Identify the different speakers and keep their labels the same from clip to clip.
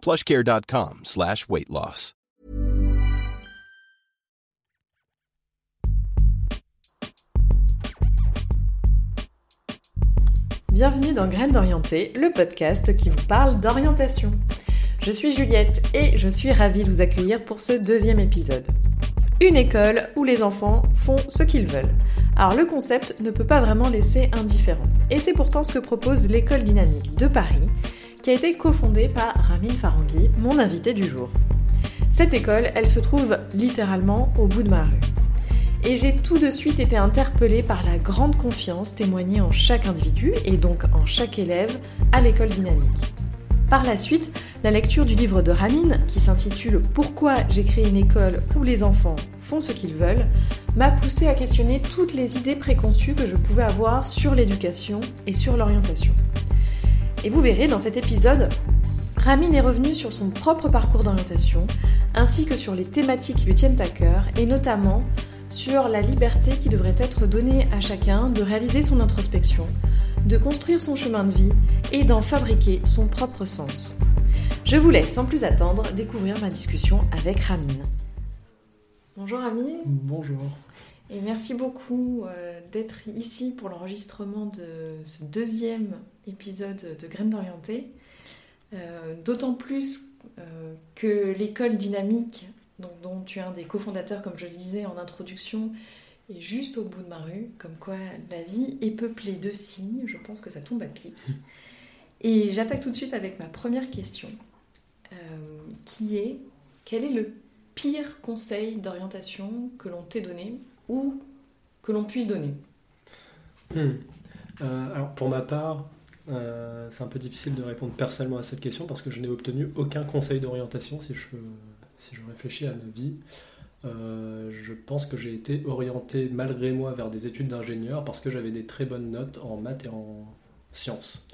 Speaker 1: plushcare.com.
Speaker 2: Bienvenue dans Graines d'Orienté, le podcast qui vous parle d'orientation. Je suis Juliette et je suis ravie de vous accueillir pour ce deuxième épisode. Une école où les enfants font ce qu'ils veulent. Alors le concept ne peut pas vraiment laisser indifférent. Et c'est pourtant ce que propose l'école dynamique de Paris, qui a été cofondée par Ramin Farangui, mon invité du jour. Cette école, elle se trouve littéralement au bout de ma rue. Et j'ai tout de suite été interpellée par la grande confiance témoignée en chaque individu et donc en chaque élève à l'école dynamique. Par la suite, la lecture du livre de Ramin, qui s'intitule Pourquoi j'ai créé une école où les enfants font ce qu'ils veulent, m'a poussé à questionner toutes les idées préconçues que je pouvais avoir sur l'éducation et sur l'orientation. Et vous verrez dans cet épisode, Ramin est revenu sur son propre parcours d'orientation, ainsi que sur les thématiques qui lui tiennent à cœur, et notamment sur la liberté qui devrait être donnée à chacun de réaliser son introspection, de construire son chemin de vie et d'en fabriquer son propre sens. Je vous laisse sans plus attendre découvrir ma discussion avec Ramin. Bonjour Ramin.
Speaker 3: Bonjour.
Speaker 2: Et merci beaucoup euh, d'être ici pour l'enregistrement de ce deuxième épisode de Graines d'Orienté. Euh, d'autant plus euh, que l'école dynamique dont tu es un des cofondateurs, comme je le disais en introduction, est juste au bout de ma rue, comme quoi la vie est peuplée de signes, je pense que ça tombe à pic. Et j'attaque tout de suite avec ma première question, euh, qui est quel est le pire conseil d'orientation que l'on t'ait donné ou que l'on puisse donner?
Speaker 3: Hmm. euh, Alors pour ma part, euh, c'est un peu difficile de répondre personnellement à cette question parce que je n'ai obtenu aucun conseil d'orientation, si je si je réfléchis à ma vie, euh, je pense que j'ai été orienté malgré moi vers des études d'ingénieur parce que j'avais des très bonnes notes en maths et en sciences.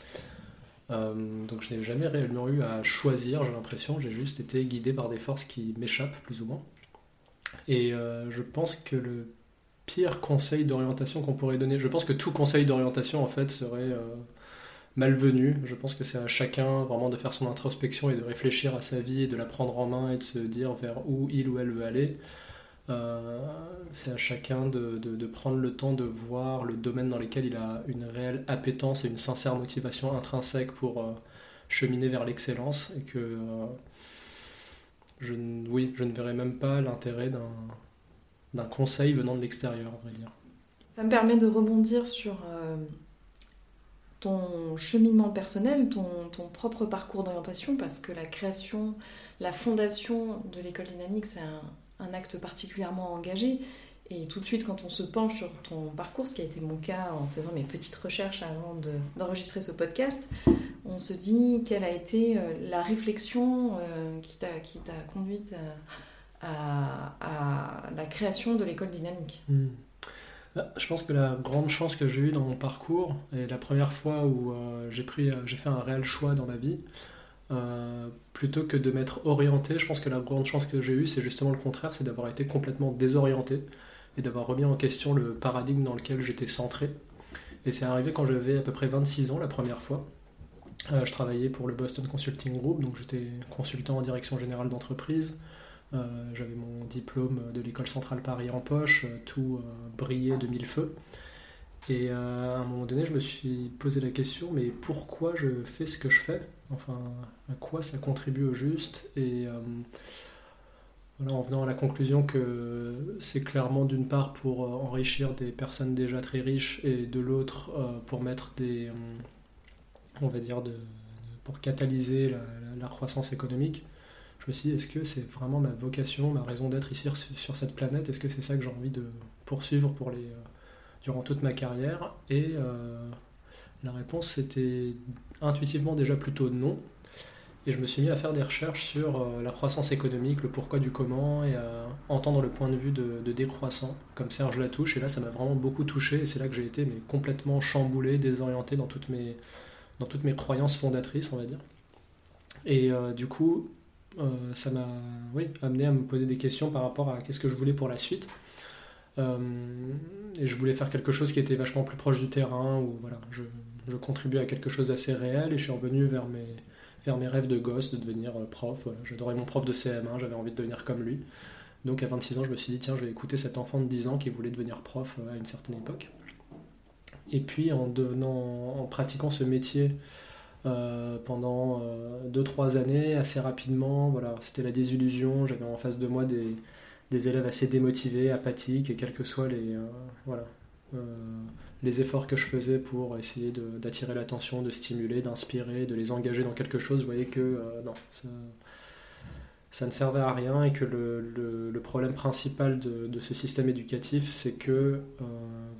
Speaker 3: Euh, donc je n'ai jamais réellement eu à choisir, j'ai l'impression, j'ai juste été guidé par des forces qui m'échappent plus ou moins. Et je pense que le pire conseil d'orientation qu'on pourrait donner, je pense que tout conseil d'orientation en fait serait malvenu. Je pense que c'est à chacun vraiment de faire son introspection et de réfléchir à sa vie et de la prendre en main et de se dire vers où il ou elle veut aller. Euh, c'est à chacun de, de, prendre le temps de voir le domaine dans lequel il a une réelle appétence et une sincère motivation intrinsèque pour euh, cheminer vers l'excellence et que euh, je, oui, je ne verrais même pas l'intérêt d'un conseil venant de l'extérieur, à vrai dire.
Speaker 2: Ça me permet de rebondir sur ton cheminement personnel, ton, propre parcours d'orientation, parce que la création, la fondation de l'école dynamique, c'est un, acte particulièrement engagé. Et tout de suite, quand on se penche sur ton parcours, ce qui a été mon cas en faisant mes petites recherches avant d'enregistrer ce podcast, on se dit quelle a été euh, la réflexion euh, qui t'a conduite à, à, la création de l'école dynamique.
Speaker 3: Hmm. Bah, je pense que la grande chance que j'ai eue dans mon parcours, et la première fois où euh, j'ai pris, euh, j'ai fait un réel choix dans ma vie, euh, plutôt que de m'être orienté, je pense que la grande chance que j'ai eue, c'est justement le contraire, c'est d'avoir été complètement désorienté et d'avoir remis en question le paradigme dans lequel j'étais centré. Et c'est arrivé quand j'avais à peu près 26 ans la première fois. je travaillais pour le Boston Consulting Group, donc j'étais consultant en direction générale d'entreprise. Euh, j'avais mon diplôme de l'école centrale Paris en poche, euh, tout euh, brillé de mille feux. Et à un moment donné, je me suis posé la question, mais pourquoi je fais ce que je fais? Enfin, à quoi ça contribue au juste? Et en venant à la conclusion que c'est clairement d'une part pour enrichir des personnes déjà très riches et de l'autre pour mettre des, on va dire, de, pour catalyser la croissance économique je me suis dit, est-ce que c'est vraiment ma vocation, ma raison d'être ici sur cette planète? Est-ce que c'est ça que j'ai envie de poursuivre pour les, euh, durant toute ma carrière? Et euh, la réponse, c'était intuitivement déjà plutôt non. Et je me suis mis à faire des recherches sur euh, la croissance économique, le pourquoi du comment, et à entendre le point de vue de, décroissant, comme Serge Latouche. Et là, ça m'a vraiment beaucoup touché, et c'est là que j'ai été complètement chamboulé, désorienté dans toutes, mes, dans toutes mes croyances fondatrices, on va dire. Et du coup, euh, ça m'a amené à me poser des questions par rapport à qu'est-ce que je voulais pour la suite. et je voulais faire quelque chose qui était vachement plus proche du terrain, où voilà, je, contribuais à quelque chose d'assez réel, et je suis revenu vers mes vers mes rêves de gosse, de devenir euh, prof. J'adorais mon prof de CM1, j'avais envie de devenir comme lui. Donc à 26 ans, je me suis dit, tiens, je vais écouter cet enfant de 10 ans qui voulait devenir prof euh, à une certaine époque. Et puis en, devenant, en pratiquant ce métier euh, pendant 2-3 années, assez rapidement, voilà, c'était la désillusion, j'avais en face de moi des, des, élèves assez démotivés, apathiques, et quels que soient les, voilà, les efforts que je faisais pour essayer d'attirer l'attention, de stimuler, d'inspirer, de les engager dans quelque chose, je voyais que euh, non, ça, ne servait à rien et que le, problème principal de, ce système éducatif, c'est que euh,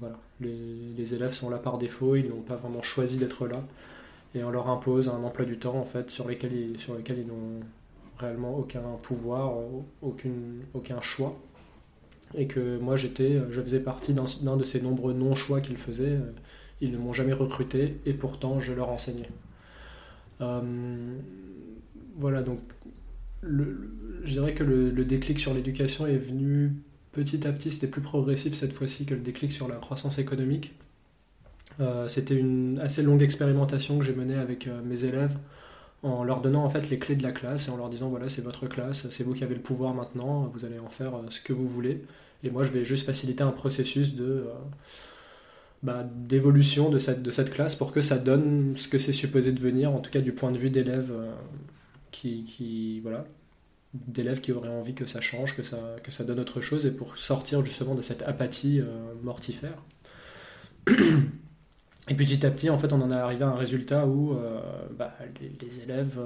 Speaker 3: voilà, les, élèves sont là par défaut, ils n'ont pas vraiment choisi d'être là et on leur impose un emploi du temps en fait sur lequel ils, sur ils n'ont réellement aucun pouvoir, aucune, aucun choix et que moi j'étais, je faisais partie d'un de ces nombreux non-choix qu'ils faisaient. Ils ne m'ont jamais recruté et pourtant je leur enseignais. Euh, voilà, donc je dirais que le, déclic sur l'éducation est venu petit à petit, c'était plus progressif cette fois-ci que le déclic sur la croissance économique. Euh, c'était une assez longue expérimentation que j'ai menée avec euh, mes élèves en leur donnant en fait les clés de la classe et en leur disant voilà c'est votre classe, c'est vous qui avez le pouvoir maintenant, vous allez en faire ce que vous voulez. Et moi, je vais juste faciliter un processus euh, bah, d'évolution de cette, classe pour que ça donne ce que c'est supposé devenir, en tout cas du point de vue d'élèves euh, qui, voilà, d'élèves qui auraient envie que ça change, que ça, donne autre chose, et pour sortir justement de cette apathie euh, mortifère. Et petit à petit, en fait, on en est arrivé à un résultat où bah, les, élèves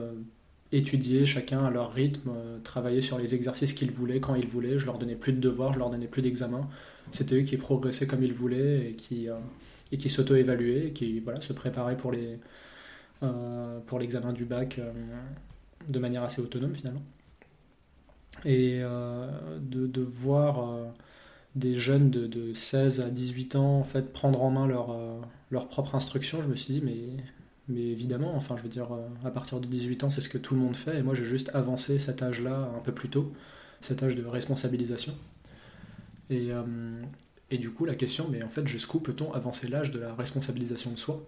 Speaker 3: étudier chacun à leur rythme, euh, travailler sur les exercices qu'ils voulaient quand ils voulaient. Je leur donnais plus de devoirs, je leur donnais plus d'examens. C'était eux qui progressaient comme ils voulaient et qui, euh, qui s'auto-évaluaient et qui voilà, se préparaient pour, les, euh, pour l'examen du bac de manière assez autonome finalement. Et de, voir des jeunes de, de, 16 à 18 ans en fait prendre en main leur, leur propre instruction, je me suis dit mais mais évidemment, enfin, je veux dire, euh, à partir de 18 ans, c'est ce que tout le monde fait. Et moi, j'ai juste avancé cet âge-là un peu plus tôt, cet âge de responsabilisation. Et, euh, et du coup, la question, mais en fait, jusqu'où peut-on avancer l'âge de la responsabilisation de soi?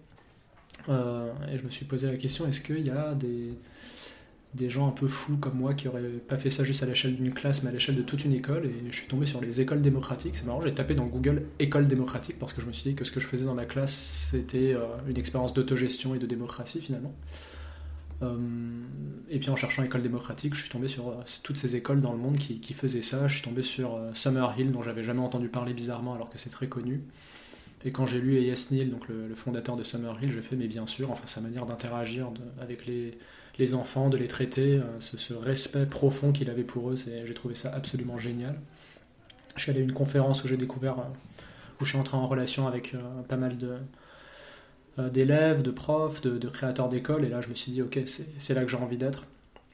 Speaker 3: Euh, Et je me suis posé la question, est-ce qu'il y a des, des gens un peu fous comme moi qui auraient pas fait ça juste à l'échelle d'une classe mais à l'échelle de toute une école et je suis tombé sur les écoles démocratiques. C'est marrant, j'ai tapé dans Google école démocratique parce que je me suis dit que ce que je faisais dans ma classe c'était euh, une expérience d'autogestion et de démocratie finalement. Euh, et puis en cherchant école démocratique, je suis tombé sur euh, toutes ces écoles dans le monde qui, faisaient ça. Je suis tombé sur Summerhill dont j'avais jamais entendu parler bizarrement alors que c'est très connu. Et quand j'ai lu A.S. Neil, donc le, fondateur de Summerhill, j'ai fait mais bien sûr, enfin sa manière d'interagir avec les les enfants, de les traiter, euh, ce, respect profond qu'il avait pour eux, j'ai trouvé ça absolument génial. Je suis allé à une conférence où j'ai découvert, euh, où je suis entré en relation avec euh, pas mal de, d'élèves, de profs, de, créateurs d'écoles, et là je me suis dit, ok, c'est là que j'ai envie d'être.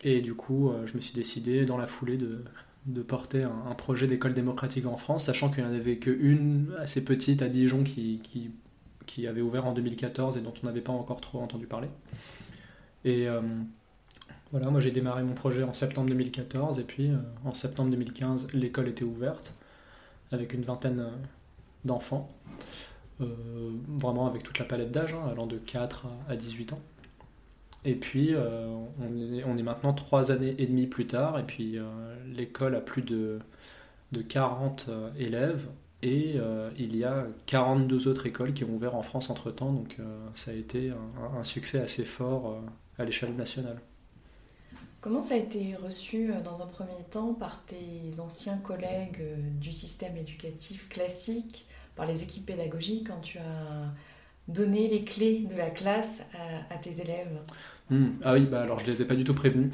Speaker 3: Et du coup, je me suis décidé dans la foulée de, de porter un, projet d'école démocratique en France, sachant qu'il n'y en avait qu'une assez petite à Dijon qui, avait ouvert en 2014 et dont on n'avait pas encore trop entendu parler. Et euh, voilà, moi j'ai démarré mon projet en septembre 2014 et puis euh, en septembre 2015, l'école était ouverte avec une vingtaine euh, d'enfants, vraiment avec toute la palette d'âge, hein, allant de 4 à 18 ans. Et puis on, est, maintenant trois années et demie plus tard, et puis l'école a plus de, de 40 élèves, et il y a 42 autres écoles qui ont ouvert en France entre-temps, donc ça a été un, succès assez fort à l'échelle nationale.
Speaker 2: Comment ça a été reçu euh, dans un premier temps par tes anciens collègues euh, du système éducatif classique, par les équipes pédagogiques, quand tu as donné les clés de la classe à, tes élèves
Speaker 3: hmm. Ah oui, bah alors je les ai pas du tout prévenus.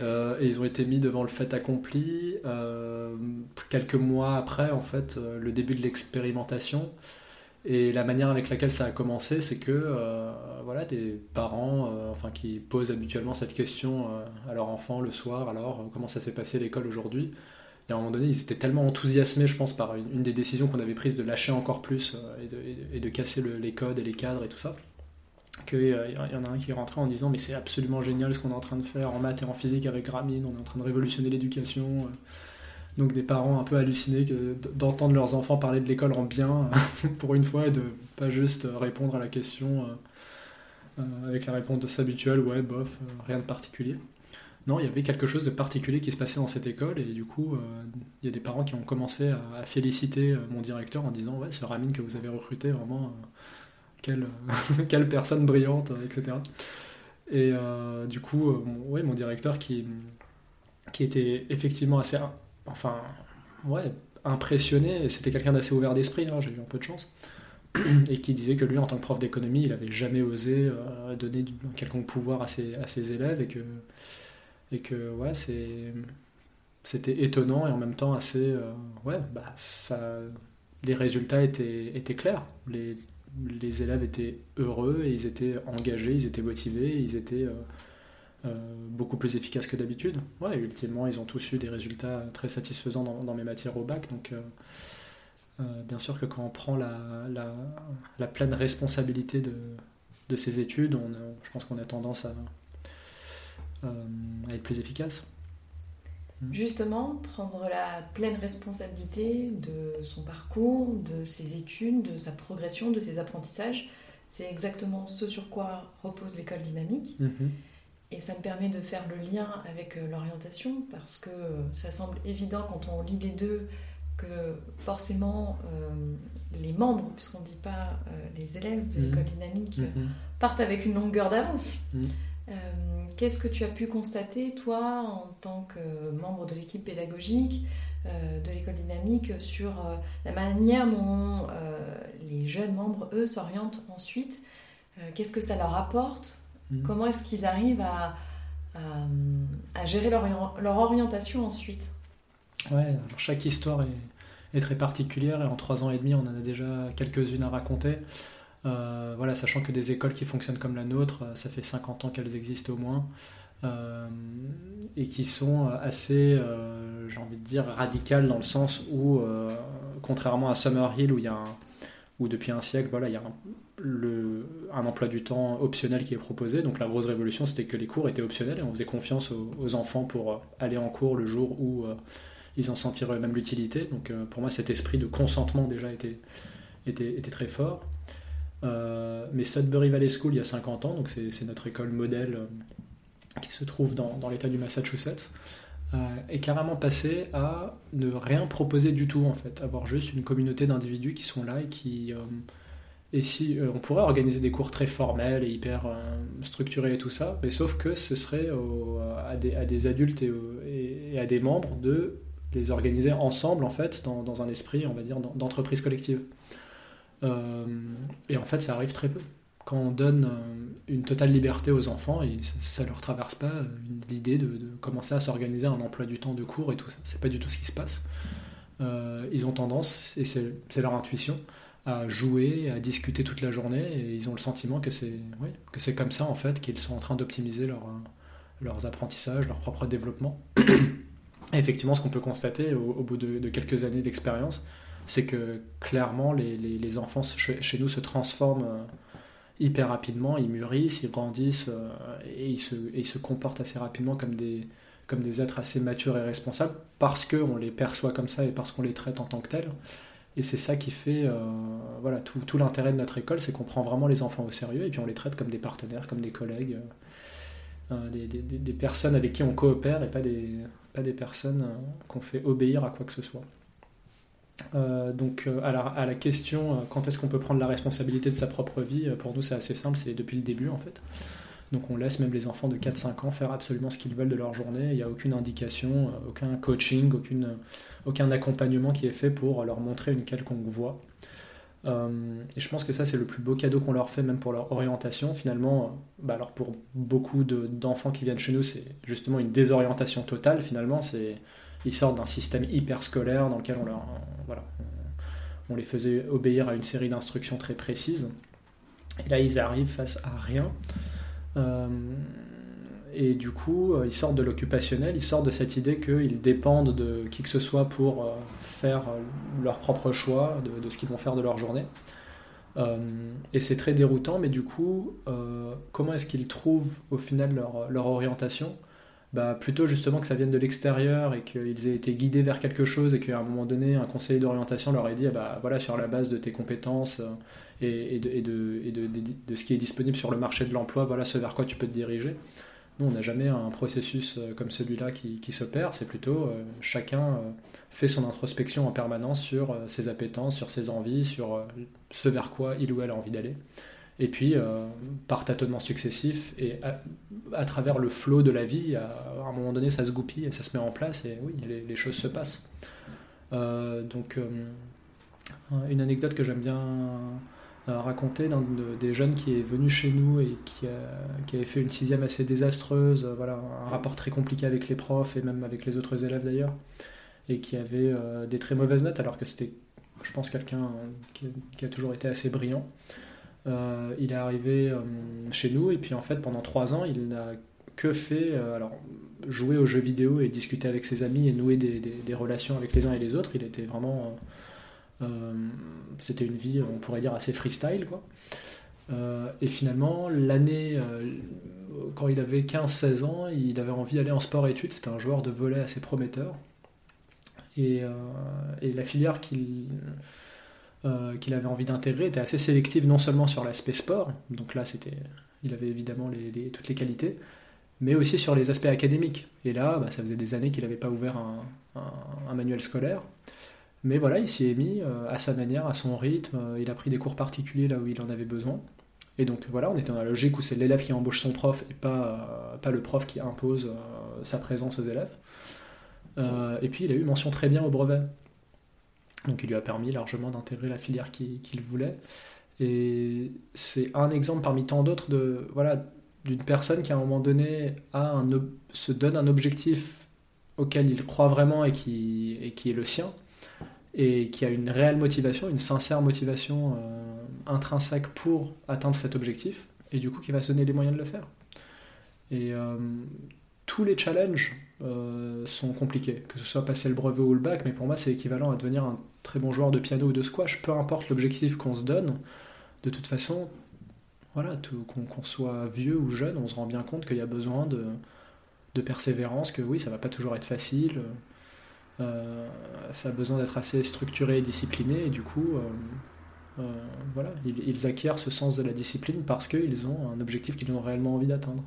Speaker 3: Euh, et ils ont été mis devant le fait accompli quelques mois après, en fait, le début de l'expérimentation. Et la manière avec laquelle ça a commencé, c'est que voilà, des parents enfin, qui posent habituellement cette question à leur enfant le soir, alors comment ça s'est passé l'école aujourd'hui et à un moment donné, ils étaient tellement enthousiasmés, je pense, par une, des décisions qu'on avait prises de lâcher encore plus et, de, casser les codes et les cadres et tout ça, qu'il euh, y en a un qui est rentré en disant mais c'est absolument génial ce qu'on est en train de faire en maths et en physique avec Grameen, on est en train de révolutionner l'éducation. Donc des parents un peu hallucinés d'entendre leurs enfants parler de l'école en bien pour une fois et de pas juste répondre à la question euh, euh, avec la réponse habituelle ouais bof rien de particulier. Non, il y avait quelque chose de particulier qui se passait dans cette école et du coup il y a des parents qui ont commencé à, féliciter mon directeur en disant ouais ce Ramine que vous avez recruté vraiment quelle, personne brillante, etc. Et euh, du coup, euh, mon directeur qui, était effectivement assez impressionné, c'était quelqu'un d'assez ouvert d'esprit, hein, j'ai eu un peu de chance, et qui disait que lui, en tant que prof d'économie, il n'avait jamais osé euh, donner quelconque pouvoir à ses, à ses, élèves, et que, et que ouais, c'était étonnant et en même temps assez... ouais, bah, ça, les résultats étaient, étaient clairs. Les, les élèves étaient heureux et ils étaient engagés, ils étaient motivés, ils étaient euh, euh, beaucoup plus efficaces que d'habitude. Ouais, ultimement, ils ont tous eu des résultats très satisfaisants dans, mes matières au bac. Donc, euh, bien sûr que quand on prend la, la, pleine responsabilité de, de ces études, on, je pense qu'on a tendance à, à être plus efficace.
Speaker 2: Mm. Justement, prendre la pleine responsabilité de son parcours, de ses études, de sa progression, de ses apprentissages, c'est exactement ce sur quoi repose l'école dynamique. Mm-hmm. Et ça me permet de faire le lien avec euh, l'orientation parce que ça semble évident quand on lit les deux que forcément euh, les membres, puisqu'on ne dit pas euh, les élèves de mm-hmm. l'école dynamique, mm-hmm. partent avec une longueur d'avance. Euh, qu'est-ce que tu as pu constater, toi, en tant que membre de l'équipe pédagogique euh, de l'école dynamique, sur euh, la manière dont les jeunes membres, eux, s'orientent ensuite? Qu'est-ce que ça leur apporte? Mmh. Comment est-ce qu'ils arrivent à, à, gérer leur, leur, orientation ensuite?
Speaker 3: Ouais, alors chaque histoire est, est, très particulière et en trois ans et demi, on en a déjà quelques-unes à raconter. Euh, voilà, sachant que des écoles qui fonctionnent comme la nôtre, euh, ça fait 50 ans qu'elles existent au moins, euh, et qui sont assez, j'ai envie de dire, radicales dans le sens où, contrairement à Summerhill, où où depuis un siècle, voilà, il y a un, emploi du temps optionnel qui est proposé. Donc la grosse révolution, c'était que les cours étaient optionnels et on faisait confiance aux, enfants pour aller en cours le jour où ils en sentiraient eux-mêmes l'utilité. Donc pour moi, cet esprit de consentement déjà était très fort. Euh, mais Sudbury Valley School, il y a 50 ans, donc c'est notre école modèle euh, qui se trouve dans, l'État du Massachusetts, euh, est carrément passé à ne rien proposer du tout, en fait. Avoir juste une communauté d'individus qui sont là et qui... et si on pourrait organiser des cours très formels et hyper structurés et tout ça, mais sauf que ce serait à, des, à, des, adultes et, et, à des membres de les organiser ensemble, en fait, dans, dans un esprit, on va dire, d'entreprise collective. Euh, et en fait, ça arrive très peu. Quand on donne euh, une totale liberté aux enfants, ça, ne leur traverse pas euh, l'idée de, commencer à s'organiser un emploi du temps de cours et tout ça. C'est pas du tout ce qui se passe. ils ont tendance, et c'est leur intuition, à jouer, à discuter toute la journée, et ils ont le sentiment que c'est oui, que c'est comme ça en fait qu'ils sont en train d'optimiser leur, leurs apprentissages, leur propre développement. Et effectivement, ce qu'on peut constater au, bout de, quelques années d'expérience, c'est que clairement les, enfants chez nous se transforment euh, hyper rapidement, ils mûrissent, ils grandissent euh, et ils, se, comportent assez rapidement comme des, êtres assez matures et responsables parce qu'on les perçoit comme ça et parce qu'on les traite en tant que tels. Et c'est ça qui fait euh, voilà, tout, l'intérêt de notre école, c'est qu'on prend vraiment les enfants au sérieux et puis on les traite comme des partenaires, comme des collègues, des, personnes avec qui on coopère et pas des personnes qu'on fait obéir à quoi que ce soit. Euh, donc euh, à, la, question euh, quand est-ce qu'on peut prendre la responsabilité de sa propre vie, pour nous c'est assez simple, c'est depuis le début en fait. Donc on laisse même les enfants de 4-5 ans faire absolument ce qu'ils veulent de leur journée, il n'y a aucune indication, aucun coaching, aucune, aucun accompagnement qui est fait pour leur montrer une quelconque voie. et je pense que ça c'est le plus beau cadeau qu'on leur fait même pour leur orientation. Finalement, bah alors pour beaucoup d'enfants qui viennent chez nous c'est justement une désorientation totale finalement, c'est ils sortent d'un système hyper scolaire dans lequel on les faisait obéir à une série d'instructions très précises. Et là, ils arrivent face à rien. et du coup, ils sortent de l'occupationnel, ils sortent de cette idée qu'ils dépendent de qui que ce soit pour faire leur propre choix de, ce qu'ils vont faire de leur journée. et c'est très déroutant, mais du coup, comment est-ce qu'ils trouvent au final leur orientation? Bah, plutôt justement que ça vienne de l'extérieur et qu'ils aient été guidés vers quelque chose et qu'à un moment donné, un conseiller d'orientation leur ait dit, ah bah, voilà, sur la base de tes compétences euh, et, de, et, de, et de, de, ce qui est disponible sur le marché de l'emploi, voilà ce vers quoi tu peux te diriger. Nous, on n'a jamais un processus euh, comme celui-là qui, qui s'opère, c'est plutôt euh, chacun fait son introspection en permanence sur ses appétences, sur ses envies, sur ce vers quoi il ou elle a envie d'aller. Et puis, euh, par tâtonnements successifs et à, travers le flot de la vie, à, un moment donné, ça se goupille et ça se met en place et oui, les, choses se passent. Euh, donc, euh, une anecdote que j'aime bien raconter d'un des jeunes qui est venu chez nous et qui, qui avait fait une sixième assez désastreuse, voilà, un rapport très compliqué avec les profs et même avec les autres élèves d'ailleurs, et qui avait des très mauvaises notes alors que c'était, je pense, quelqu'un qui, qui, a toujours été assez brillant. Euh, il est arrivé euh, chez nous et puis en fait pendant trois ans il n'a que fait euh, alors jouer aux jeux vidéo et discuter avec ses amis et nouer des, relations avec les uns et les autres. Il était vraiment c'était une vie on pourrait dire assez freestyle quoi. et finalement l'année quand il avait 15-16 ans il avait envie d'aller en sport-études. C'était un joueur de volet assez prometteur et, et la filière qu'il euh, qu'il avait envie d'intégrer était assez sélective non seulement sur l'aspect sport, donc là c'était, il avait évidemment toutes les qualités, mais aussi sur les aspects académiques. Et là, bah, ça faisait des années qu'il n'avait pas ouvert un, manuel scolaire. Mais voilà, il s'y est mis euh, à sa manière, à son rythme, euh, il a pris des cours particuliers là où il en avait besoin. Et donc voilà, on était dans la logique où c'est l'élève qui embauche son prof et pas le prof qui impose sa présence aux élèves. et puis il a eu mention très bien au brevet. Donc il lui a permis largement d'intégrer la filière qu'il voulait. Et c'est un exemple parmi tant d'autres de voilà d'une personne qui à un moment donné a un, se donne un objectif auquel il croit vraiment et qui, et qui est le sien, et qui a une réelle motivation, une sincère motivation euh, intrinsèque pour atteindre cet objectif, et du coup qui va se donner les moyens de le faire. Et euh, tous les challenges euh, sont compliqués, que ce soit passer le brevet ou le bac, mais pour moi c'est équivalent à devenir un très bon joueur de piano ou de squash, peu importe l'objectif qu'on se donne, de toute façon, voilà, qu'on soit vieux ou jeune, on se rend bien compte qu'il y a besoin de, de, persévérance, que oui, ça va pas toujours être facile, euh, ça a besoin d'être assez structuré et discipliné, et du coup, euh, voilà, ils, ils, acquièrent ce sens de la discipline parce qu'ils ont un objectif qu'ils ont réellement envie d'atteindre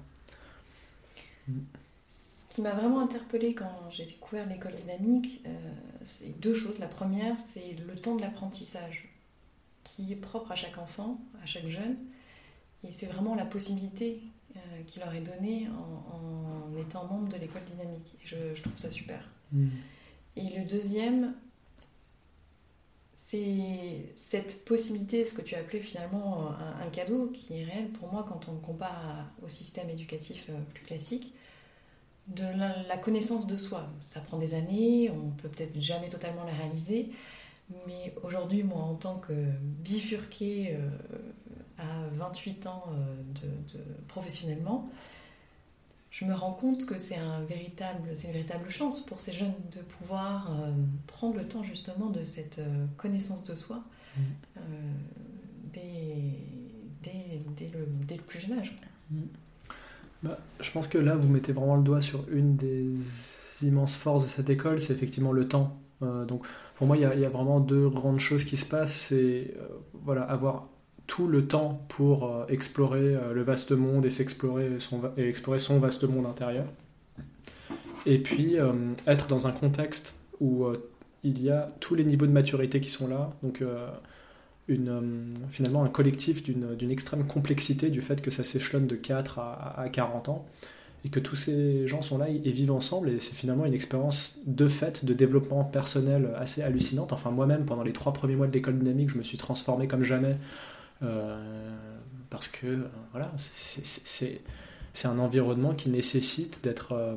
Speaker 2: qui m'a vraiment interpellée quand j'ai découvert l'école dynamique, euh, c'est deux choses. La première, c'est le temps de l'apprentissage, qui est propre à chaque enfant, à chaque jeune. Et c'est vraiment la possibilité euh, qui leur est donnée en, étant membre de l'école dynamique. Et je, trouve ça super. Mm. Et le deuxième, c'est cette possibilité, ce que tu as appelé finalement un, cadeau, qui est réel pour moi quand on le compare au système éducatif euh, plus classique de la, connaissance de soi. Ça prend des années, on peut peut-être jamais totalement la réaliser, mais aujourd'hui, moi, en tant que bifurquée euh, à 28 ans euh, de, professionnellement, je me rends compte que c'est un véritable, une véritable chance pour ces jeunes de pouvoir euh, prendre le temps justement de cette connaissance de soi mmh. dès, le, plus jeune âge. Mmh.
Speaker 3: Bah, je pense que là, vous mettez vraiment le doigt sur une des immenses forces de cette école, c'est effectivement le temps. Euh, donc, pour moi, il y, a vraiment deux grandes choses qui se passent. C'est euh, voilà, avoir tout le temps pour euh, explorer le vaste monde et s'explorer son, et explorer son vaste monde intérieur. Et puis, être dans un contexte où il y a tous les niveaux de maturité qui sont là. Euh, finalement un collectif d'une extrême complexité du fait que ça s'échelonne de 4 à, 40 ans et que tous ces gens sont là et vivent ensemble et c'est finalement une expérience de fait de développement personnel assez hallucinante. Enfin moi-même pendant les trois premiers mois de l'école dynamique je me suis transformé comme jamais euh, parce que euh, voilà c'est un environnement qui nécessite d'être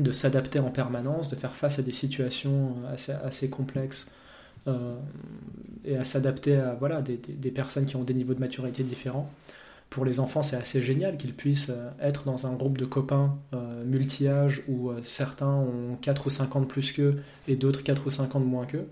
Speaker 3: de s'adapter en permanence, de faire face à des situations assez complexes et à s'adapter à voilà, des, des, personnes qui ont des niveaux de maturité différents. Pour les enfants, c'est assez génial qu'ils puissent être dans un groupe de copains multi-âges où certains ont 4 ou 5 ans de plus qu'eux et d'autres 4 ou 5 ans de moins qu'eux.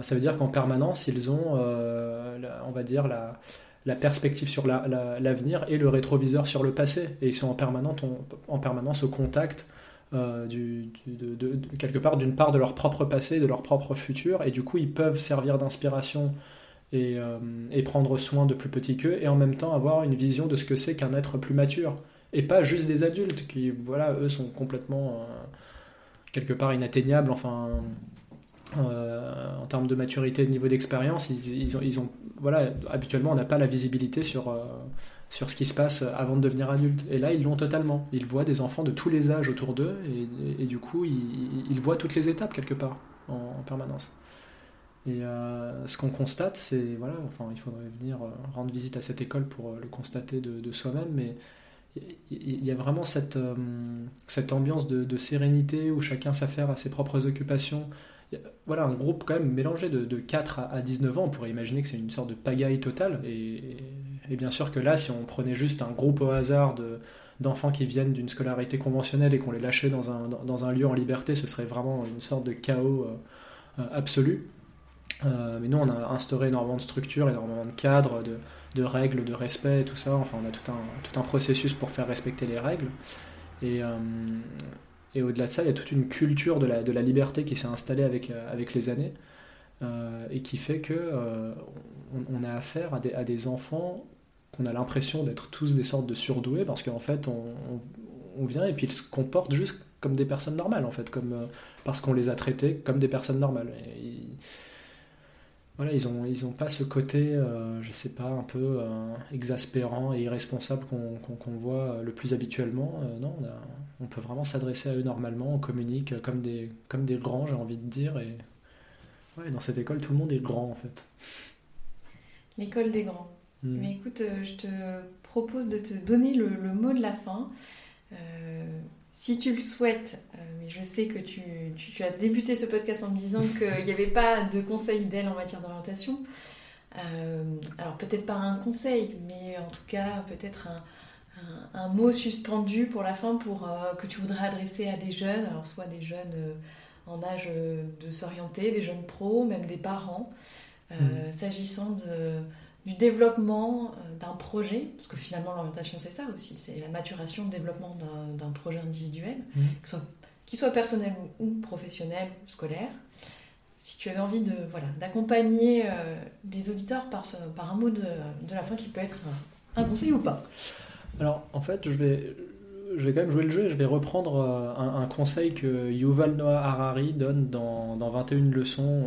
Speaker 3: ça veut dire qu'en permanence, ils ont, on va dire, la, la perspective sur l'avenir et le rétroviseur sur le passé. Et ils sont en permanence, en permanence au contact euh, du, de, quelque part d'une part de leur propre passé, de leur propre futur, et du coup ils peuvent servir d'inspiration et, euh, et, prendre soin de plus petits qu'eux, et en même temps avoir une vision de ce que c'est qu'un être plus mature, et pas juste des adultes qui, voilà, eux sont complètement euh, quelque part inatteignables, enfin euh, en termes de maturité de niveau d'expérience, ils, ont, voilà, habituellement, on n'a pas la visibilité sur, euh, sur ce qui se passe avant de devenir adulte. Et là, ils l'ont totalement. Ils voient des enfants de tous les âges autour d'eux, et, du coup, ils, voient toutes les étapes quelque part, en, permanence. Et euh, ce qu'on constate, c'est, voilà, enfin, il faudrait venir rendre visite à cette école pour le constater de, soi-même, mais il y a vraiment cette, cette ambiance de, sérénité où chacun s'affaire à ses propres occupations, voilà, un groupe quand même mélangé de, 4 à 19 ans, on pourrait imaginer que c'est une sorte de pagaille totale. Et, bien sûr que là, si on prenait juste un groupe au hasard d'enfants qui viennent d'une scolarité conventionnelle et qu'on les lâchait dans un, lieu en liberté, ce serait vraiment une sorte de chaos euh, euh, absolu. Euh, mais nous, on a instauré énormément de structures, énormément de cadres, de, règles, de respect tout ça. Enfin, on a tout un, tout un processus pour faire respecter les règles. Et, et au-delà de ça, il y a toute une culture de la, liberté qui s'est installée avec, euh, les années euh, et qui fait que euh, a affaire à des, enfants qu'on a l'impression d'être tous des sortes de surdoués parce qu'en fait, on, vient et puis ils se comportent juste comme des personnes normales, en fait, parce qu'on les a traités comme des personnes normales. Voilà, ils n'ont ils ont pas ce côté, euh, je sais pas, un peu euh, exaspérant et irresponsable qu'on voit le plus habituellement. Euh, non, on, peut vraiment s'adresser à eux normalement, on communique comme des, comme des grands, j'ai envie de dire. Et ouais, dans cette école, tout le monde est grand en fait.
Speaker 2: L'école des grands. Hmm. Mais écoute, je te propose de te donner le, le mot de la fin si tu le souhaites, euh, mais je sais que tu, as débuté ce podcast en me disant qu'il n'y avait pas de conseil d'elle en matière d'orientation. Euh, alors peut-être pas un conseil, mais en tout cas peut-être un, mot suspendu pour la fin pour, euh, que tu voudrais adresser à des jeunes, alors soit des jeunes en âge de s'orienter, des jeunes pros, même des parents, mmh. s'agissant de du développement euh, d'un projet, parce que finalement l'orientation c'est ça aussi, c'est la maturation, le développement d'un projet individuel, mmh. qu'il soit, soit, personnel ou, professionnel ou scolaire. Si tu avais envie de voilà d'accompagner euh, les auditeurs par, ce, par un mot de, de, la fin qui peut être un conseil ou pas.
Speaker 3: Alors en fait je vais, je vais quand même jouer le jeu et je vais reprendre euh, un, conseil que Yuval Noah Harari donne dans, dans 21 leçons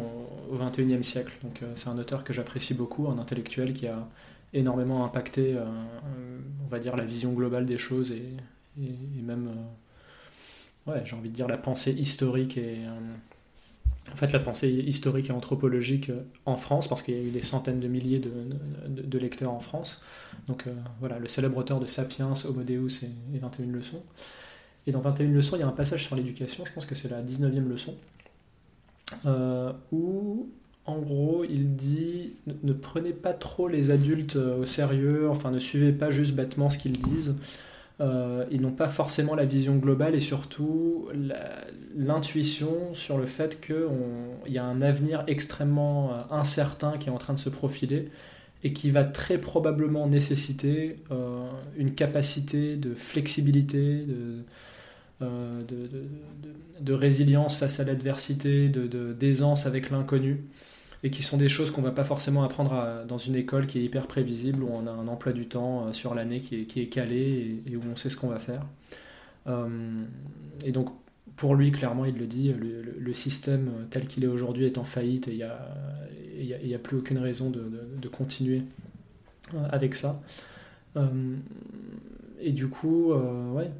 Speaker 3: au 21e siècle. Donc euh, c'est un auteur que j'apprécie beaucoup, un intellectuel qui a énormément impacté, euh, on va dire, la vision globale des choses et, même, ouais, j'ai envie de dire, la pensée historique et en fait la pensée historique et anthropologique en France, parce qu'il y a eu des centaines de milliers de, lecteurs en France. Donc euh, voilà, le célèbre auteur de Sapiens, Homo Deus et, 21 leçons. Et dans 21 leçons, il y a un passage sur l'éducation, je pense que c'est la 19e leçon, euh, où en gros il dit ne, prenez pas trop les adultes euh, au sérieux, enfin ne suivez pas juste bêtement ce qu'ils disent. ils n'ont pas forcément la vision globale et surtout l'intuition sur le fait qu'il y a un avenir extrêmement incertain qui est en train de se profiler et qui va très probablement nécessiter euh, une capacité de flexibilité, de, euh, de, résilience face à l'adversité, d'aisance avec l'inconnu, et qui sont des choses qu'on ne va pas forcément apprendre dans une école qui est hyper prévisible, où on a un emploi du temps euh, sur l'année qui est, calé et, où on sait ce qu'on va faire. et donc pour lui, clairement, il le dit, le, système tel qu'il est aujourd'hui est en faillite et il n'y a, plus aucune raison de, continuer euh, avec ça. Euh, et du coup, euh, ouais,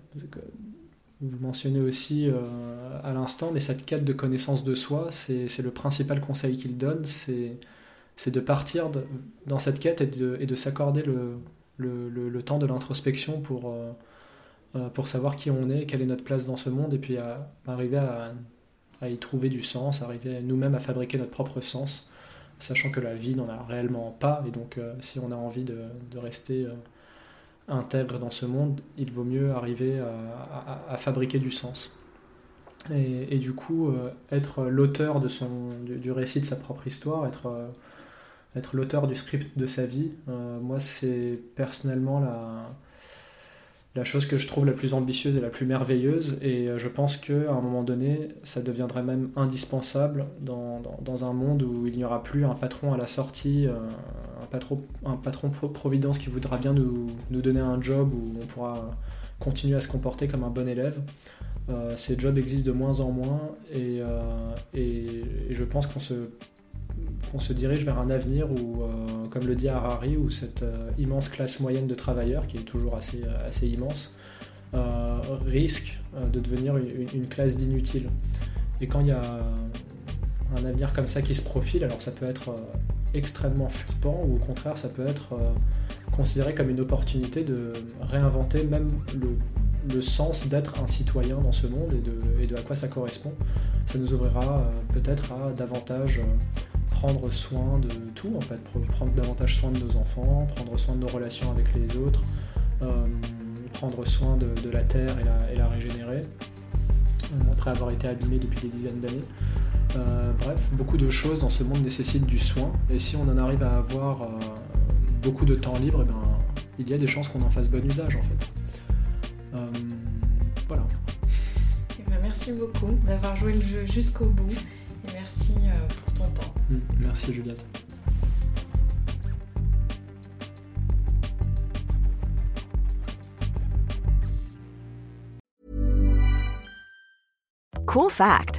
Speaker 3: vous mentionnez aussi à l'instant, mais cette quête de connaissance de soi, c'est le principal conseil qu'il donne, c'est de partir dans cette quête et de, s'accorder le, temps de l'introspection pour euh, pour savoir qui on est, quelle est notre place dans ce monde, et puis à, arriver à y trouver du sens, arriver nous-mêmes à fabriquer notre propre sens, sachant que la vie n'en a réellement pas, et donc si on a envie de, rester intègre dans ce monde, il vaut mieux arriver à, fabriquer du sens. Et, du coup, être l'auteur du, récit de sa propre histoire, être être l'auteur du script de sa vie. Euh, moi, c'est personnellement la, chose que je trouve la plus ambitieuse et la plus merveilleuse. Et euh, je pense qu'à un moment donné, ça deviendrait même indispensable dans, un monde où il n'y aura plus un patron à la sortie, euh, patron, un patron providence qui voudra bien nous, nous, donner un job où on pourra continuer à se comporter comme un bon élève. ces jobs existent de moins en moins et, et je pense qu'on se se dirige vers un avenir où, euh, comme le dit Harari, où cette euh, immense classe moyenne de travailleurs, qui est toujours assez, euh, assez immense, risque de devenir une, classe d'inutiles. Et quand il y a un avenir comme ça qui se profile, alors ça peut être extrêmement flippant ou au contraire ça peut être considéré comme une opportunité de réinventer même le, sens d'être un citoyen dans ce monde et de, et de, à quoi ça correspond. Ça nous ouvrira peut-être à davantage prendre soin de tout, en fait, prendre davantage soin de nos enfants, prendre soin de nos relations avec les autres, euh, prendre soin de, la terre et la, régénérer, euh, après avoir été abîmé depuis des dizaines d'années. Euh, bref, beaucoup de choses dans ce monde nécessitent du soin, et si on en arrive à avoir beaucoup de temps libre, eh ben, il y a des chances qu'on en fasse bon usage en fait. voilà.
Speaker 2: Eh ben, merci beaucoup d'avoir joué le jeu jusqu'au bout, et merci pour ton temps.
Speaker 3: Mm, merci Juliette.
Speaker 4: Cool fact